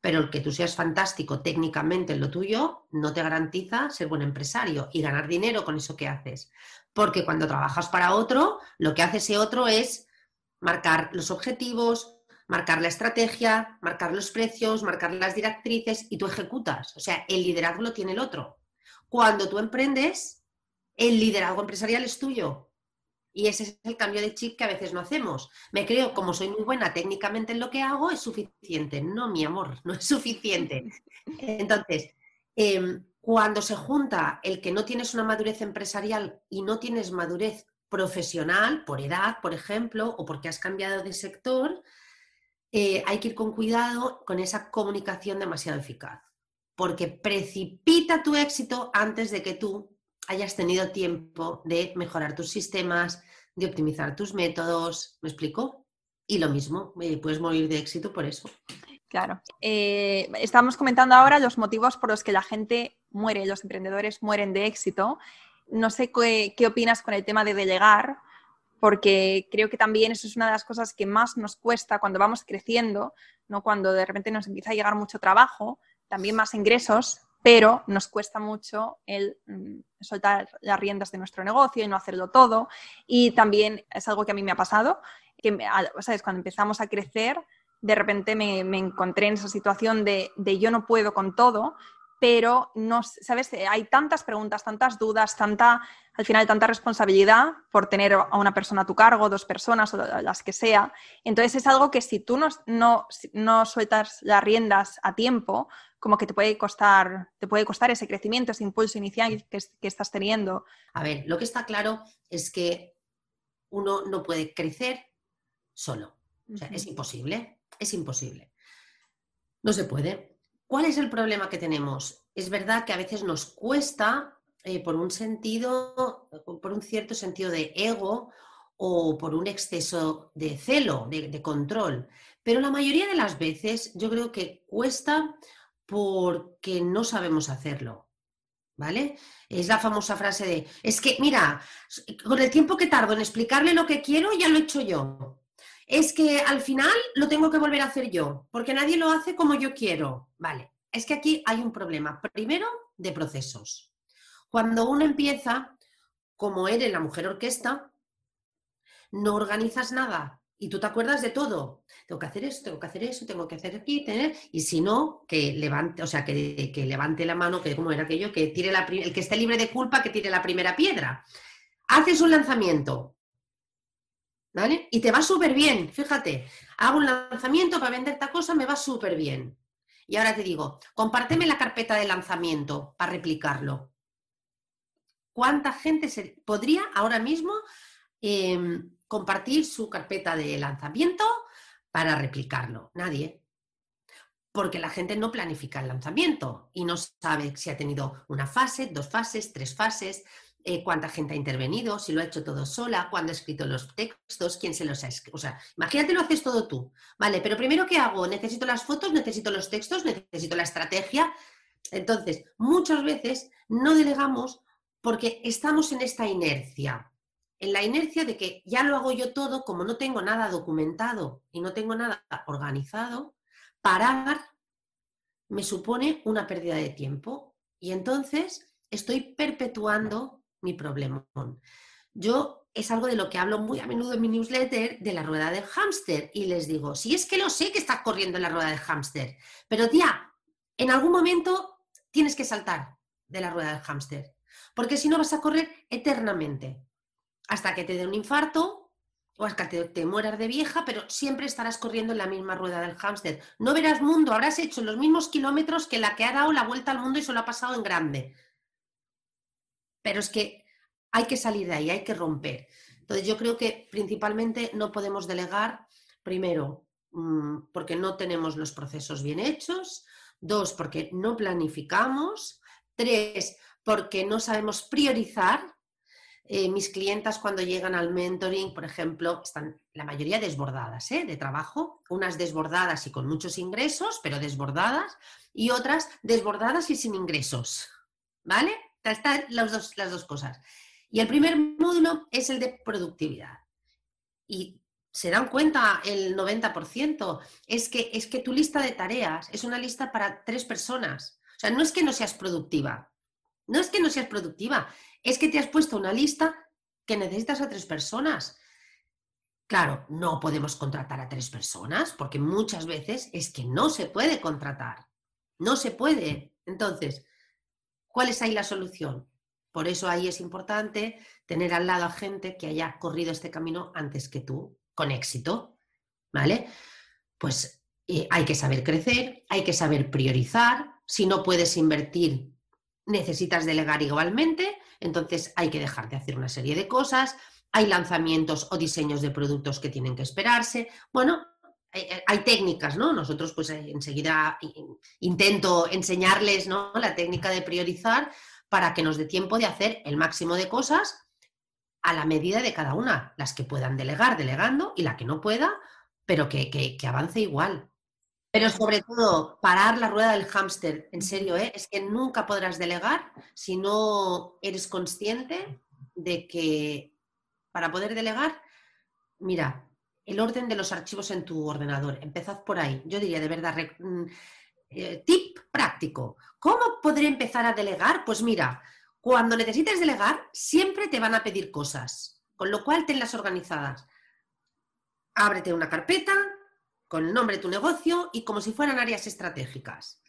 B: Pero el que tú seas fantástico técnicamente en lo tuyo no te garantiza ser buen empresario y ganar dinero con eso que haces. Porque cuando trabajas para otro, lo que hace ese otro es marcar los objetivos, marcar la estrategia, marcar los precios, marcar las directrices y tú ejecutas. O sea, el liderazgo lo tiene el otro. Cuando tú emprendes, el liderazgo empresarial es tuyo. Y ese es el cambio de chip que a veces no hacemos. Me creo, como soy muy buena técnicamente en lo que hago, es suficiente. No, mi amor, no es suficiente. Entonces, em, cuando se junta el que no tienes una madurez empresarial y no tienes madurez profesional, por edad, por ejemplo, o porque has cambiado de sector, eh, hay que ir con cuidado con esa comunicación demasiado eficaz, porque precipita tu éxito antes de que tú hayas tenido tiempo de mejorar tus sistemas, de optimizar tus métodos. ¿Me explico? Y lo mismo, eh, puedes morir de éxito por eso.
A: Claro. Eh, estamos comentando ahora los motivos por los que la gente muere, los emprendedores mueren de éxito. No sé qué, opinas con el tema de delegar, porque creo que también eso es una de las cosas que más nos cuesta cuando vamos creciendo, ¿no? cuando de repente nos empieza a llegar mucho trabajo, también más ingresos, pero nos cuesta mucho el mm, soltar las riendas de nuestro negocio y no hacerlo todo. Y también es algo que a mí me ha pasado, que ¿sabes? cuando empezamos a crecer, de repente me, encontré en esa situación de, de, yo no puedo con todo pero no, ¿sabes? Hay tantas preguntas, tantas dudas, tanta, al final tanta responsabilidad por tener a una persona a tu cargo, dos personas o las que sea. Entonces es algo que si tú no, no, sueltas las riendas a tiempo, como que te puede costar, te puede costar ese crecimiento, ese impulso inicial que, estás teniendo.
B: A ver, lo que está claro es que uno no puede crecer solo. O sea, es imposible, es imposible. No se puede. ¿Cuál es el problema que tenemos? Es verdad que a veces nos cuesta eh, por un sentido, por un cierto sentido de ego o por un exceso de celo, de, control. Pero la mayoría de las veces yo creo que cuesta porque no sabemos hacerlo. ¿Vale? Es la famosa frase de, es que, mira, con el tiempo que tardo en explicarle lo que quiero, ya lo he hecho yo es que al final lo tengo que volver a hacer yo, porque nadie lo hace como yo quiero. Vale, es que aquí hay un problema. Primero, de procesos. Cuando uno empieza, como eres la mujer orquesta, no organizas nada y tú te acuerdas de todo. Tengo que hacer esto, tengo que hacer eso, tengo que hacer aquí, tener, y si no, que levante, o sea, que, levante la mano, que como era aquello, que tire el que esté libre de culpa, que tire la primera piedra. Haces un lanzamiento, y te va súper bien, fíjate, hago un lanzamiento para vender esta cosa, me va súper bien. Y ahora te digo, compárteme la carpeta de lanzamiento para replicarlo. ¿Cuánta gente se podría ahora mismo em, compartir su carpeta de lanzamiento para replicarlo? Nadie. Porque la gente no planifica el lanzamiento y no sabe si ha tenido una fase, dos fases, tres fases, eh, cuánta gente ha intervenido, si lo ha hecho todo sola, cuándo ha escrito los textos, quién se los ha escrito. O sea, imagínate lo haces todo tú. Vale, pero primero, ¿qué hago? Necesito las fotos, necesito los textos, necesito la estrategia. Entonces, muchas veces no delegamos porque estamos en esta inercia. En la inercia de que ya lo hago yo todo, como no tengo nada documentado y no tengo nada organizado, parar me supone una pérdida de tiempo Y entonces estoy perpetuando mi problema. Yo es algo de lo que hablo muy a menudo en mi newsletter de la rueda del hámster y les digo, si es que lo sé que estás corriendo en la rueda del hámster, pero tía, en algún momento tienes que saltar de la rueda del hámster, porque si no vas a correr eternamente, hasta que te dé un infarto o hasta que te, mueras de vieja, pero siempre estarás corriendo en la misma rueda del hámster. No verás mundo, habrás hecho los mismos kilómetros que la que ha dado la vuelta al mundo y se lo ha pasado en grande. Pero es que hay que salir de ahí, hay que romper. Entonces yo creo que principalmente no podemos delegar, primero, mm, porque no tenemos los procesos bien hechos, dos, porque no planificamos, tres, porque no sabemos priorizar eh, mis clientas cuando llegan al mentoring, por ejemplo, están la mayoría desbordadas ¿eh? de trabajo, unas desbordadas y con muchos ingresos, pero desbordadas, y otras desbordadas y sin ingresos. ¿Vale? Están las dos, las dos cosas. Y el primer módulo es el de productividad. Y se dan cuenta el 90%, es que, es que tu lista de tareas es una lista para tres personas. O sea, no es que no seas productiva, no es que no seas productiva, es que te has puesto una lista que necesitas a tres personas. Claro, no podemos contratar a tres personas porque muchas veces es que no se puede contratar. No se puede. Entonces, ¿cuál es ahí la solución? Por eso ahí es importante tener al lado a gente que haya corrido este camino antes que tú, con éxito. ¿Vale? Pues eh, hay que saber crecer, hay que saber priorizar. Si no puedes invertir, necesitas delegar igualmente entonces hay que dejar de hacer una serie de cosas, hay lanzamientos o diseños de productos que tienen que esperarse. Bueno, hay, técnicas, ¿no? Nosotros pues eh, enseguida intento enseñarles ¿no? la técnica de priorizar para que nos dé tiempo de hacer el máximo de cosas a la medida de cada una, las que puedan delegar, delegando, y la que no pueda, pero que, que avance igual. Pero sobre todo, parar la rueda del hámster, en serio, ¿eh? es que nunca podrás delegar si no eres consciente de que para poder delegar, mira, el orden de los archivos en tu ordenador, empezad por ahí. Yo diría, de verdad, mm, eh, tip práctico. ¿Cómo podré empezar a delegar? Pues mira, cuando necesites delegar, siempre te van a pedir cosas, con lo cual tenlas organizadas. Ábrete una carpeta, con el nombre de tu negocio y como si fueran áreas estratégicas.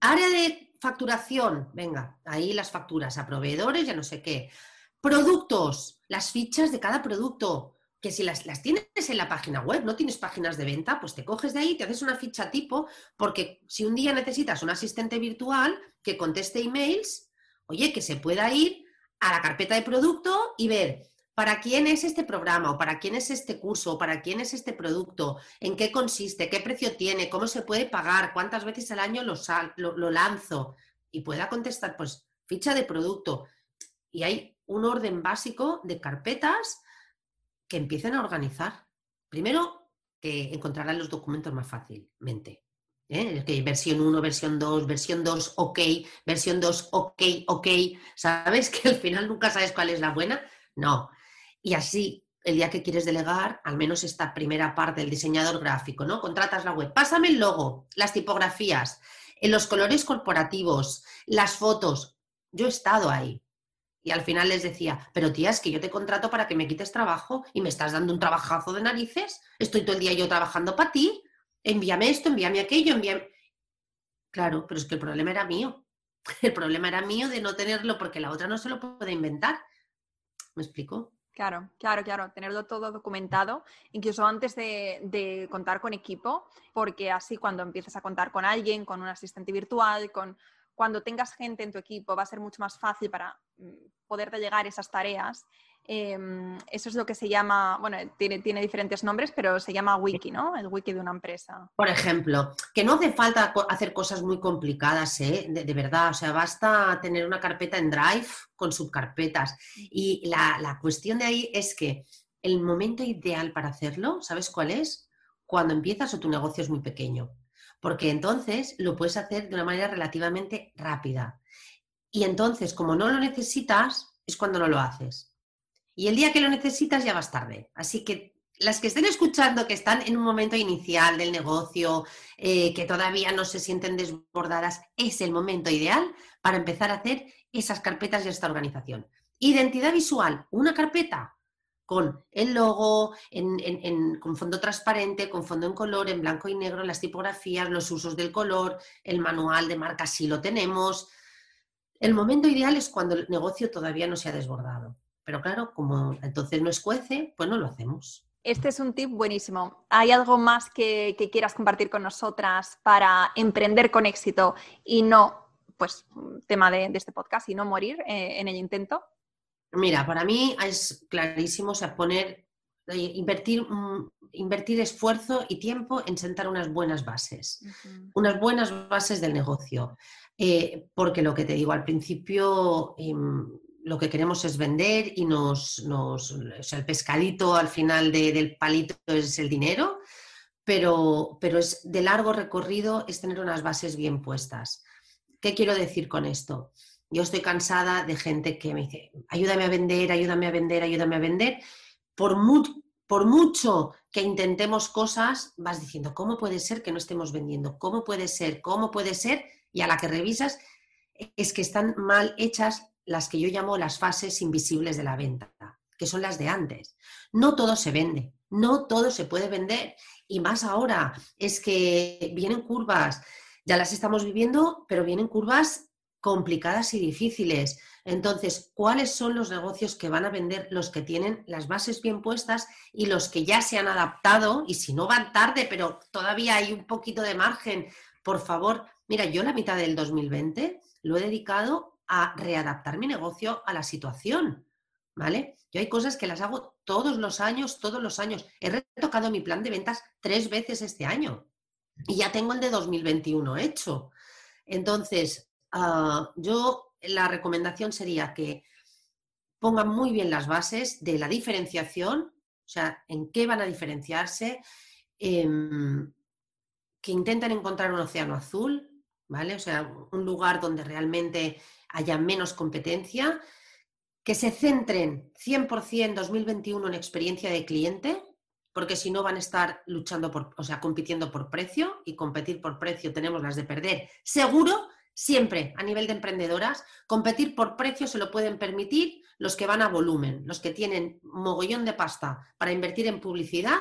B: Área de facturación, venga, ahí las facturas a proveedores, ya no sé qué. Productos, las fichas de cada producto, que si las, las, tienes en la página web, no tienes páginas de venta, pues te coges de ahí, te haces una ficha tipo, porque si un día necesitas un asistente virtual que conteste emails, oye, que se pueda ir a la carpeta de producto y ver ¿Para quién es este programa o para quién es este curso o para quién es este producto? ¿En qué consiste? ¿Qué precio tiene? ¿Cómo se puede pagar? ¿Cuántas veces al año lo, lo, lanzo? Y pueda contestar, pues, ficha de producto. Y hay un orden básico de carpetas que empiecen a organizar. Primero, que encontrarán los documentos más fácilmente. ¿eh? versión 1, versión 2, versión 2, ok, versión 2, ok, ok. ¿Sabes que al final nunca sabes cuál es la buena? No. Y así, el día que quieres delegar, al menos esta primera parte del diseñador gráfico, ¿no? Contratas la web, pásame el logo, las tipografías, los colores corporativos, las fotos. Yo he estado ahí. Y al final les decía, pero tía, es que yo te contrato para que me quites trabajo y me estás dando un trabajazo de narices. Estoy todo el día yo trabajando para ti. Envíame esto, envíame aquello, envíame. Claro, pero es que el problema era mío. El problema era mío de no tenerlo porque la otra no se lo puede inventar. ¿Me explico?
A: Claro, claro, claro, tenerlo todo documentado, incluso antes de, contar con equipo, porque así cuando empieces a contar con alguien, con un asistente virtual, con cuando tengas gente en tu equipo, va a ser mucho más fácil para mm, poder llegar esas tareas Em, eso es lo que se llama, bueno, tiene, tiene, diferentes nombres, pero se llama wiki, ¿no? El wiki de una empresa.
B: Por ejemplo, que no hace falta hacer cosas muy complicadas, ¿eh? de, verdad, o sea, basta tener una carpeta en Drive con subcarpetas. Y la, la cuestión de ahí es que el momento ideal para hacerlo, ¿sabes cuál es? Cuando empiezas o tu negocio es muy pequeño. Porque entonces lo puedes hacer de una manera relativamente rápida. Y entonces, como no lo necesitas, es cuando no lo haces. Y el día que lo necesitas ya vas tarde. Así que las que estén escuchando, que están en un momento inicial del negocio, eh, que todavía no se sienten desbordadas, es el momento ideal para empezar a hacer esas carpetas y esta organización. Identidad visual, una carpeta con el logo, con fondo transparente, con fondo en color, en blanco y negro, las tipografías, los usos del color, el manual de marca si lo tenemos. El momento ideal es cuando el negocio todavía no se ha desbordado. Pero claro, como entonces no escuece, pues no lo hacemos.
A: Este es un tip buenísimo. ¿Hay algo más que, quieras compartir con nosotras para emprender con éxito y no, pues, tema de, este podcast y no morir eh, en el intento?
B: Mira, para mí es clarísimo, o sea, poner, eh, invertir, mm, invertir esfuerzo y tiempo en sentar unas buenas bases, unas buenas bases del negocio. Eh, porque lo que te digo al principio, em, lo que queremos es vender y nos, nos o sea, el pescadito al final del palito es el dinero, pero, pero es de largo recorrido, es tener unas bases bien puestas. ¿Qué quiero decir con esto? Yo estoy cansada de gente que me dice, ayúdame a vender, ayúdame a vender, ayúdame a vender. Por, por mucho que intentemos cosas, vas diciendo, ¿cómo puede ser que no estemos vendiendo? ¿Cómo puede ser? ¿Cómo puede ser? Y a la que revisas es que están mal hechas las que yo llamo las fases invisibles de la venta, que son las de antes. No todo se vende, no todo se puede vender. Y más ahora, es que vienen curvas, ya las estamos viviendo, pero vienen curvas complicadas y difíciles. Entonces, ¿cuáles son los negocios que van a vender los que tienen las bases bien puestas y los que ya se han adaptado? Y si no van tarde, pero todavía hay un poquito de margen, por favor, mira, yo la mitad del 2020 lo he dedicado a readaptar mi negocio a la situación, ¿vale? Yo hay cosas que las hago todos los años, todos los años. He retocado mi plan de ventas tres veces este año y ya tengo el de 2021 hecho. Entonces, Ah, yo la recomendación sería que pongan muy bien las bases de la diferenciación, o sea, en qué van a diferenciarse, em, que intenten encontrar un océano azul, ¿vale? O sea, un lugar donde realmente haya menos competencia, que se centren 100% 2021 en experiencia de cliente, porque si no van a estar luchando por, o sea, compitiendo por precio y competir por precio tenemos las de perder seguro Siempre, a nivel de emprendedoras, competir por precio se lo pueden permitir los que van a volumen, los que tienen mogollón de pasta para invertir en publicidad,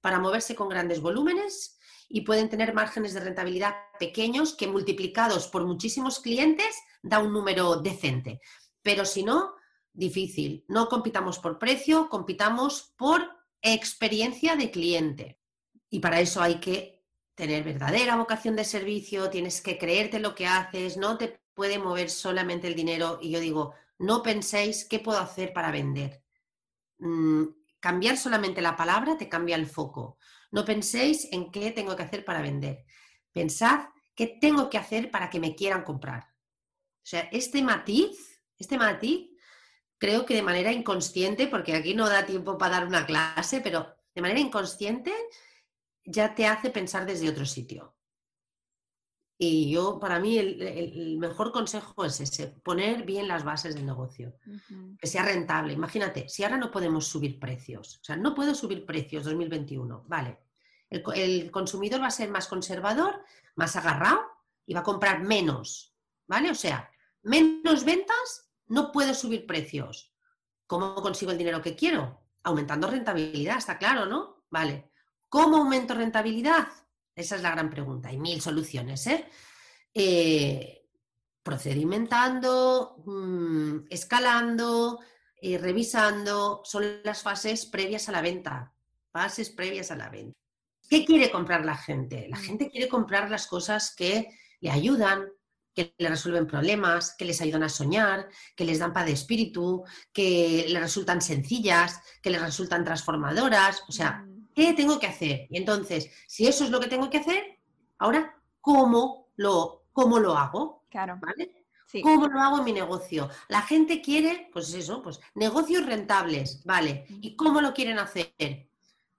B: para moverse con grandes volúmenes y pueden tener márgenes de rentabilidad pequeños que multiplicados por muchísimos clientes da un número decente. Pero si no, difícil. No compitamos por precio, compitamos por experiencia de cliente. Y para eso hay que tener verdadera vocación de servicio, tienes que creerte lo que haces, no te puede mover solamente el dinero. Y yo digo, no penséis qué puedo hacer para vender. Mm, cambiar solamente la palabra te cambia el foco. No penséis en qué tengo que hacer para vender. Pensad qué tengo que hacer para que me quieran comprar. O sea, este matiz, este matiz, creo que de manera inconsciente, porque aquí no da tiempo para dar una clase, pero de manera inconsciente ya te hace pensar desde otro sitio. Y yo, para mí, el, mejor consejo es ese, poner bien las bases del negocio, que sea rentable. Imagínate, si ahora no podemos subir precios, o sea, no puedo subir precios 2021, vale. El, el consumidor va a ser más conservador, más agarrado y va a comprar menos, ¿vale? O sea, menos ventas, no puedo subir precios. ¿Cómo consigo el dinero que quiero? Aumentando rentabilidad, está claro, ¿no? Vale. ¿Cómo aumento rentabilidad? Esa es la gran pregunta. Hay mil soluciones. ¿eh? eh procedimentando, mm, escalando, eh, revisando, son las fases previas a la venta. Fases previas a la venta. ¿Qué quiere comprar la gente? La mm. gente quiere comprar las cosas que le ayudan, que le resuelven problemas, que les ayudan a soñar, que les dan paz de espíritu, que le resultan sencillas, que les resultan transformadoras. O sea, mm. ¿Qué tengo que hacer? Y entonces, si eso es lo que tengo que hacer, ahora, ¿cómo lo, cómo lo hago?
A: Claro.
B: ¿Vale? ¿Cómo lo hago en mi negocio? La gente quiere, pues eso, pues negocios rentables, ¿vale? ¿Y cómo lo quieren hacer?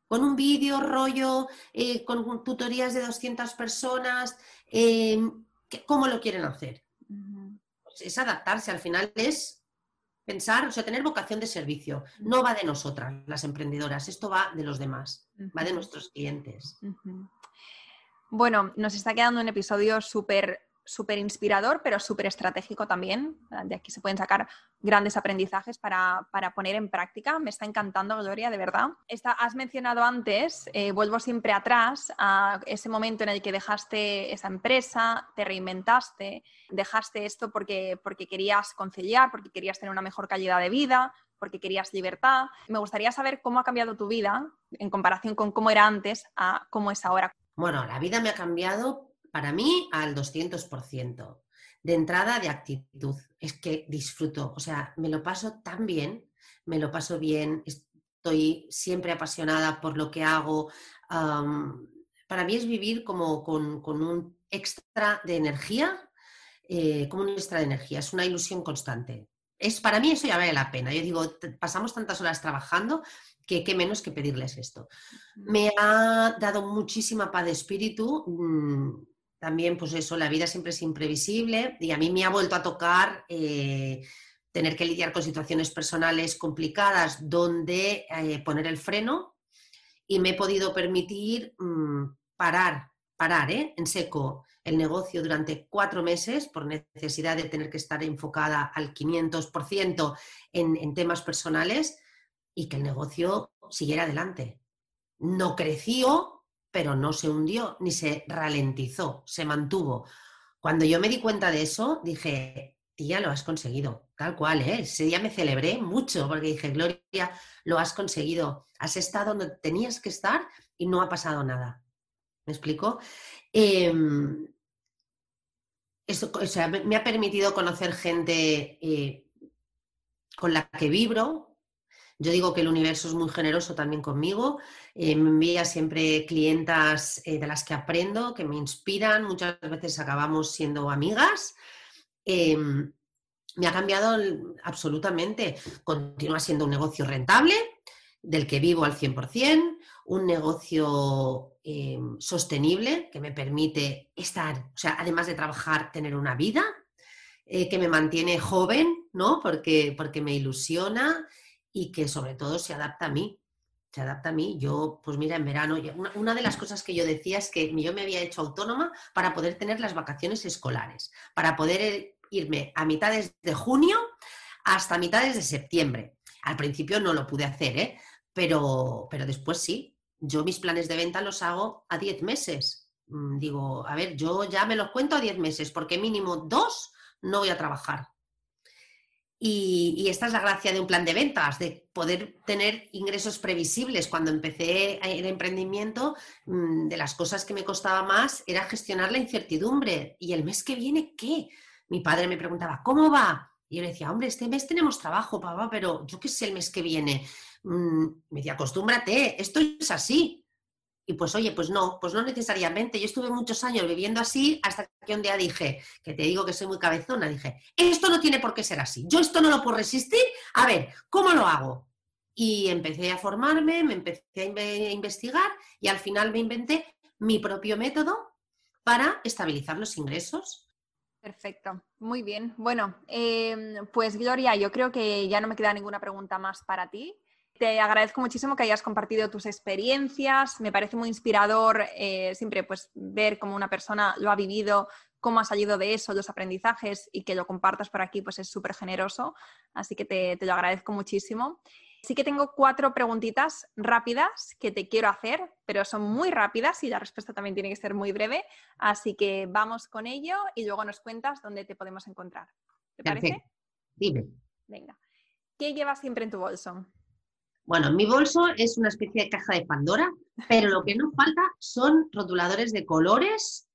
B: Con un vídeo, rollo, eh, con tutorías de 200 personas, em, ¿cómo lo quieren hacer? Pues es adaptarse, al final es pensar, o sea, tener vocación de servicio. No va de nosotras, las emprendedoras, esto va de los demás, va de nuestros clientes.
A: Bueno, nos está quedando un episodio súper súper inspirador, pero súper estratégico también. De aquí se pueden sacar grandes aprendizajes para, poner en práctica. Me está encantando, Gloria, de verdad. Esta, has mencionado antes, eh, vuelvo siempre atrás, a ese momento en el que dejaste esa empresa, te reinventaste, dejaste esto porque, porque querías conciliar, porque querías tener una mejor calidad de vida, porque querías libertad. Me gustaría saber cómo ha cambiado tu vida en comparación con cómo era antes a cómo es ahora.
B: Bueno, la vida me ha cambiado para mí al 200%. De entrada, de actitud. Es que disfruto, o sea, me lo paso tan bien, me lo paso bien, estoy siempre apasionada por lo que hago. para mí es vivir como con, un extra de energía, eh, como un extra de energía, es una ilusión constante. Es, para mí eso ya vale la pena. Yo digo, pasamos tantas horas trabajando que qué menos que pedirles esto. Me ha dado muchísima paz de espíritu. Mm, también, pues eso, la vida siempre es imprevisible y a mí me ha vuelto a tocar eh, tener que lidiar con situaciones personales complicadas donde eh, poner el freno y me he podido permitir mm, parar, parar ¿eh? en seco el negocio durante cuatro meses por necesidad de tener que estar enfocada al 500% en, en temas personales y que el negocio siguiera adelante. No creció, pero no se hundió ni se ralentizó, se mantuvo. Cuando yo me di cuenta de eso, dije, tía, lo has conseguido, tal cual, ¿eh? Ese día me celebré mucho porque dije, Gloria, lo has conseguido, has estado donde tenías que estar y no ha pasado nada. ¿Me explico? Em, eso, me ha permitido conocer gente eh, con la que vibro, yo digo que el universo es muy generoso también conmigo. Eh, me envía siempre clientas eh, de las que aprendo, que me inspiran. Muchas veces acabamos siendo amigas. Em, me ha cambiado absolutamente. Continúa siendo un negocio rentable, del que vivo al 100%, un negocio em, sostenible que me permite estar, o sea, además de trabajar, tener una vida, eh, que me mantiene joven, ¿no? Porque, porque me ilusiona y que sobre todo se adapta a mí. Se adapta a mí. Yo, pues mira, en verano, una, de las cosas que yo decía es que yo me había hecho autónoma para poder tener las vacaciones escolares, para poder eh, irme a mitades de junio hasta mitades de septiembre. Al principio no lo pude hacer, ¿eh? pero, pero después sí. Yo mis planes de venta los hago a 10 meses. Mm, digo, a ver, yo ya me los cuento a 10 meses, porque mínimo dos no voy a trabajar. Y, esta es la gracia de un plan de ventas, de poder tener ingresos previsibles. Cuando empecé el emprendimiento, mm, de las cosas que me costaba más era gestionar la incertidumbre. ¿Y el mes que viene qué? Mi padre me preguntaba, ¿cómo va? Y yo le decía, hombre, este mes tenemos trabajo, papá, pero yo qué sé el mes que viene. Mm, me decía, acostúmbrate, esto es así. Y pues oye, pues no, pues no necesariamente. Yo estuve muchos años viviendo así hasta que un día dije, que te digo que soy muy cabezona, dije, esto no tiene por qué ser así. Yo esto no lo puedo resistir. A ver, ¿cómo lo hago? Y empecé a formarme, me empecé a investigar y al final me inventé mi propio método para estabilizar los ingresos.
A: Perfecto, muy bien. Bueno, em, pues Gloria, yo creo que ya no me queda ninguna pregunta más para ti. Te agradezco muchísimo que hayas compartido tus experiencias. Me parece muy inspirador eh, siempre pues, ver cómo una persona lo ha vivido, cómo ha salido de eso, los aprendizajes y que lo compartas por aquí, pues es súper generoso. Así que te, te, lo agradezco muchísimo. Sí que tengo cuatro preguntitas rápidas que te quiero hacer, pero son muy rápidas y la respuesta también tiene que ser muy breve. Así que vamos con ello y luego nos cuentas dónde te podemos encontrar. ¿Te parece?
B: Dime.
A: Venga. ¿Qué llevas siempre en tu bolso?
B: Bueno, mi bolso es una especie de caja de Pandora, pero lo que no falta son rotuladores de colores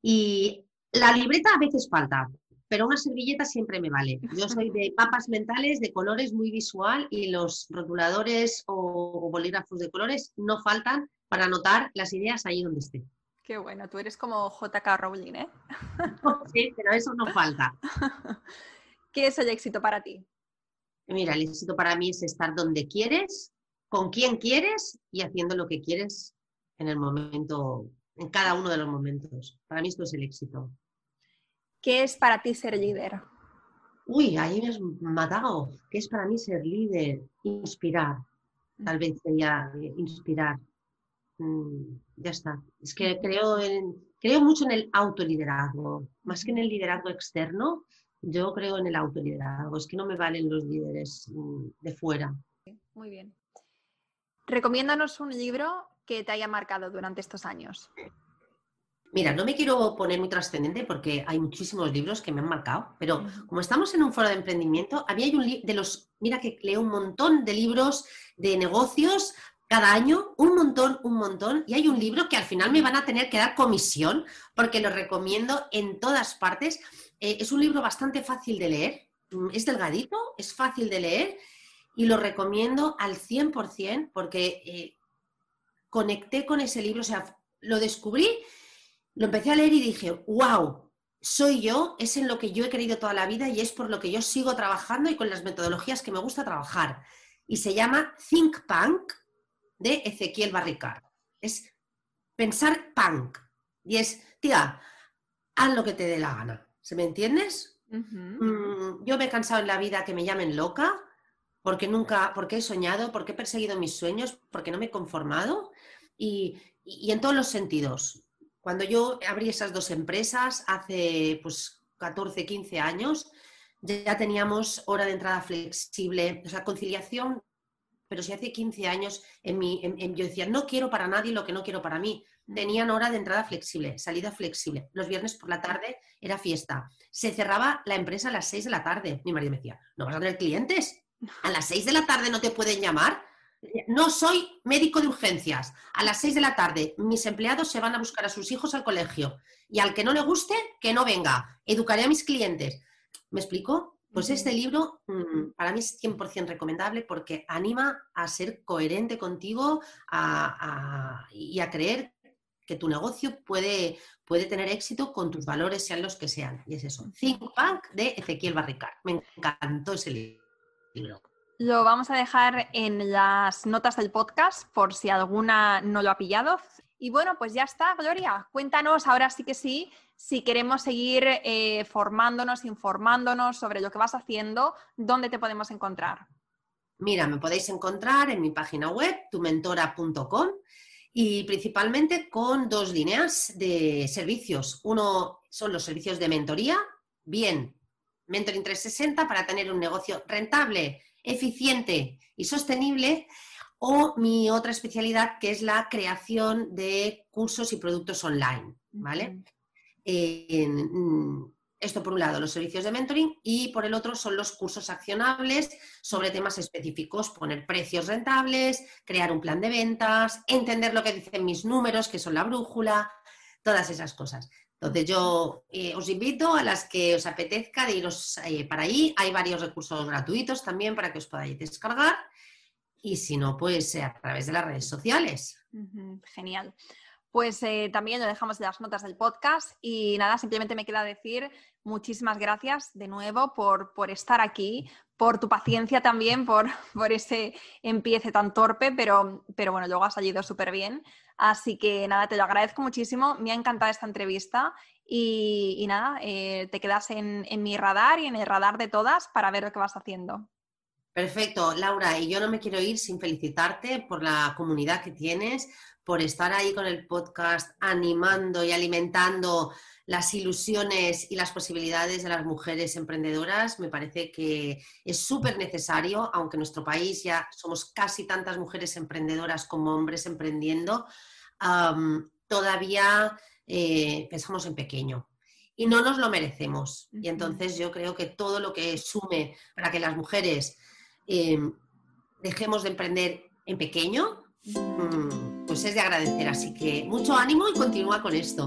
B: y la libreta a veces falta, pero una servilleta siempre me vale. Yo soy de papas mentales, de colores muy visual y los rotuladores o bolígrafos de colores no faltan para anotar las ideas ahí donde esté.
A: Qué bueno, tú eres como JK Rowling, ¿eh?
B: sí, pero eso no falta.
A: ¿Qué es el éxito para ti?
B: Mira, el éxito para mí es estar donde quieres, con quien quieres y haciendo lo que quieres en el momento, en cada uno de los momentos. Para mí esto es el éxito.
A: ¿Qué es para ti ser líder?
B: Uy, ahí me has matado. ¿Qué es para mí ser líder? Inspirar. Tal vez sería eh, inspirar. Mm, ya está. Es que creo, en, creo mucho en el autoliderazgo. Más que en el liderazgo externo, yo creo en el autoliderazgo. Es que no me valen los líderes mm, de fuera.
A: Muy bien. Recomiéndanos un libro que te haya marcado durante estos años.
B: Mira, no me quiero poner muy trascendente porque hay muchísimos libros que me han marcado, pero como estamos en un foro de emprendimiento, había un de los, mira que leo un montón de libros de negocios cada año, un montón, un montón, y hay un libro que al final me van a tener que dar comisión porque lo recomiendo en todas partes. Eh, es un libro bastante fácil de leer, mm, es delgadito, es fácil de leer y lo recomiendo al 100% porque eh, conecté con ese libro, o sea, lo descubrí lo empecé a leer y dije, wow, soy yo, es en lo que yo he querido toda la vida y es por lo que yo sigo trabajando y con las metodologías que me gusta trabajar. Y se llama Think Punk de Ezequiel Barricard. Es pensar punk. Y es, tía, haz lo que te dé la gana. ¿Se me entiendes? Mm, yo me he cansado en la vida que me llamen loca porque nunca, porque he soñado, porque he perseguido mis sueños, porque no me he conformado y, y en todos los sentidos. Cuando yo abrí esas dos empresas hace pues 14, 15 años, ya teníamos hora de entrada flexible, o sea, conciliación, pero si hace 15 años en mi, yo decía, no quiero para nadie lo que no quiero para mí. Tenían hora de entrada flexible, salida flexible. Los viernes por la tarde era fiesta. Se cerraba la empresa a las 6 de la tarde. Mi marido me decía, ¿no vas a tener clientes? ¿A las 6 de la tarde no te pueden llamar? No soy médico de urgencias. A las 6 de la tarde mis empleados se van a buscar a sus hijos al colegio y al que no le guste, que no venga. Educaré a mis clientes. ¿Me explico? Pues este libro mm, para mí es 100% recomendable porque anima a ser coherente contigo y a creer que tu negocio puede, puede tener éxito con tus valores, sean los que sean. Y es eso. Think Punk de Ezequiel Barricar. Me encantó ese libro.
A: Lo vamos a dejar en las notas del podcast por si alguna no lo ha pillado. Y bueno, pues ya está, Gloria. Cuéntanos ahora sí que sí, si queremos seguir eh, formándonos, informándonos sobre lo que vas haciendo, ¿dónde te podemos encontrar?
B: Mira, me podéis encontrar en mi página web, tumentora.com, y principalmente con dos líneas de servicios. Uno son los servicios de mentoría, bien, Mentoring 360 para tener un negocio rentable eficiente y sostenible, o mi otra especialidad que es la creación de cursos y productos online, ¿vale? Esto por un lado, los servicios de mentoring y por el otro son los cursos accionables sobre temas específicos, poner precios rentables, crear un plan de ventas, entender lo que dicen mis números, que son la brújula, todas esas cosas. Entonces yo eh, os invito a las que os apetezca de iros eh, para ahí. Hay varios recursos gratuitos también para que os podáis descargar. Y si no, pues eh, a través de las redes sociales.
A: Genial. Pues también lo dejamos en las notas del podcast y nada, simplemente me queda decir muchísimas gracias de nuevo por, por estar aquí, por tu paciencia también, por, por ese empiece tan torpe, pero, pero bueno, luego ha salido súper bien. Así que nada, te lo agradezco muchísimo, me ha encantado esta entrevista y, nada, eh, te quedas en, en mi radar y en el radar de todas para ver lo que vas haciendo.
B: Perfecto, Laura, y yo no me quiero ir sin felicitarte por la comunidad que tienes, por estar ahí con el podcast animando y alimentando las ilusiones y las posibilidades de las mujeres emprendedoras. Me parece que es súper necesario, aunque en nuestro país ya somos casi tantas mujeres emprendedoras como hombres emprendiendo, todavía eh, pensamos en pequeño y no nos lo merecemos. Y entonces yo creo que todo lo que sume para que las mujeres em, dejemos de emprender en pequeño, mm, pues es de agradecer. Así que mucho ánimo y continúa con esto.